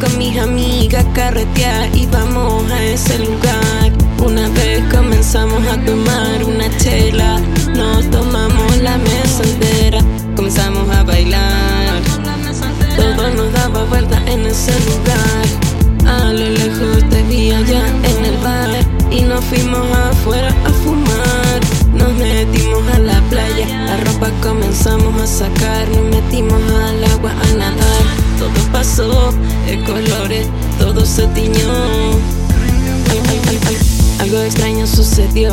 con mis amigas carretear y vamos a ese lugar. Una vez comenzamos a tomar una chela, nos tomamos la mesa entera, comenzamos a bailar. Todo nos daba vuelta en ese lugar. A lo lejos te vi allá en el bar y nos fuimos afuera a fumar. Nos metimos a la playa, la ropa comenzamos a sacar, nos metimos al agua a nadar. Todo pasó de colores, todo se tiñó. Algo extraño sucedió,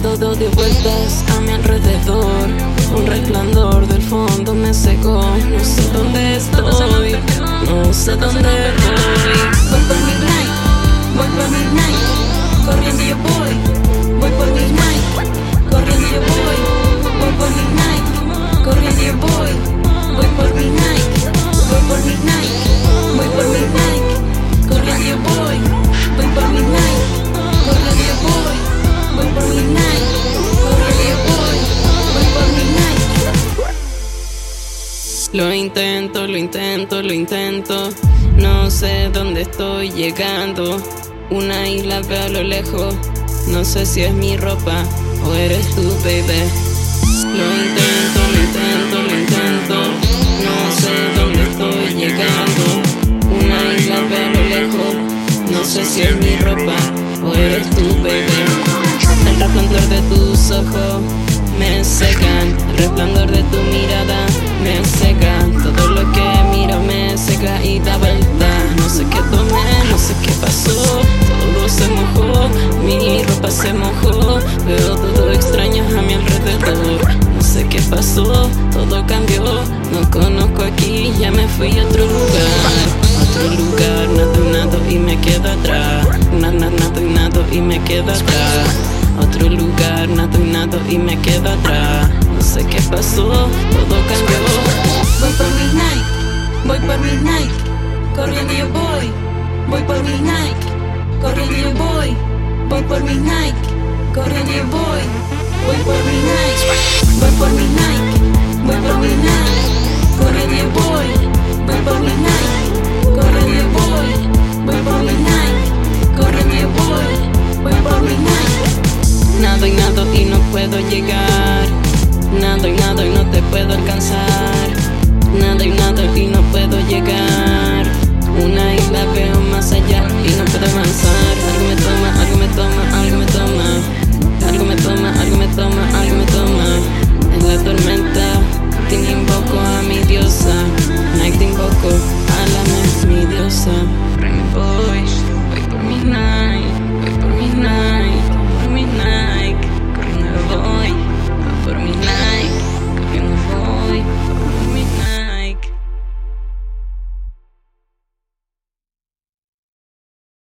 todo dio vueltas a mi alrededor. Un resplandor del fondo me cegó. No sé dónde estoy, Lo intento, lo intento, lo intento. No sé dónde estoy llegando. Una isla veo a lo lejos. No sé si es mi ropa o eres tú, baby. Lo intento, lo intento, lo intento. No sé dónde estoy llegando. Una isla veo a lo lejos. No sé si es mi ropa o eres tú, baby. El resplandor de tus ojos me cegan. El resplandor de tu se mojó. Veo todo extraño a mi alrededor. No sé qué pasó, todo cambió. No conozco aquí, ya me fui a otro lugar. Otro lugar, nado nado y me quedo atrás. Nado, nado y nado y me quedo atrás. Otro lugar, nado nado y me quedo atrás. No sé qué pasó, todo cambió. Voy por midnight, voy por midnight, corriendo yo voy. Voy por yo voy. Por midnight, corriendo yo voy. Voy por midnight, voy por midnight, voy por midnight, corriendo yo voy. Voy por midnight, corriendo yo voy. Voy por midnight, corriendo yo voy. Voy por midnight. Nado y nado y no puedo llegar. Nado y nado y no te puedo alcanzar. Nado y nado y no.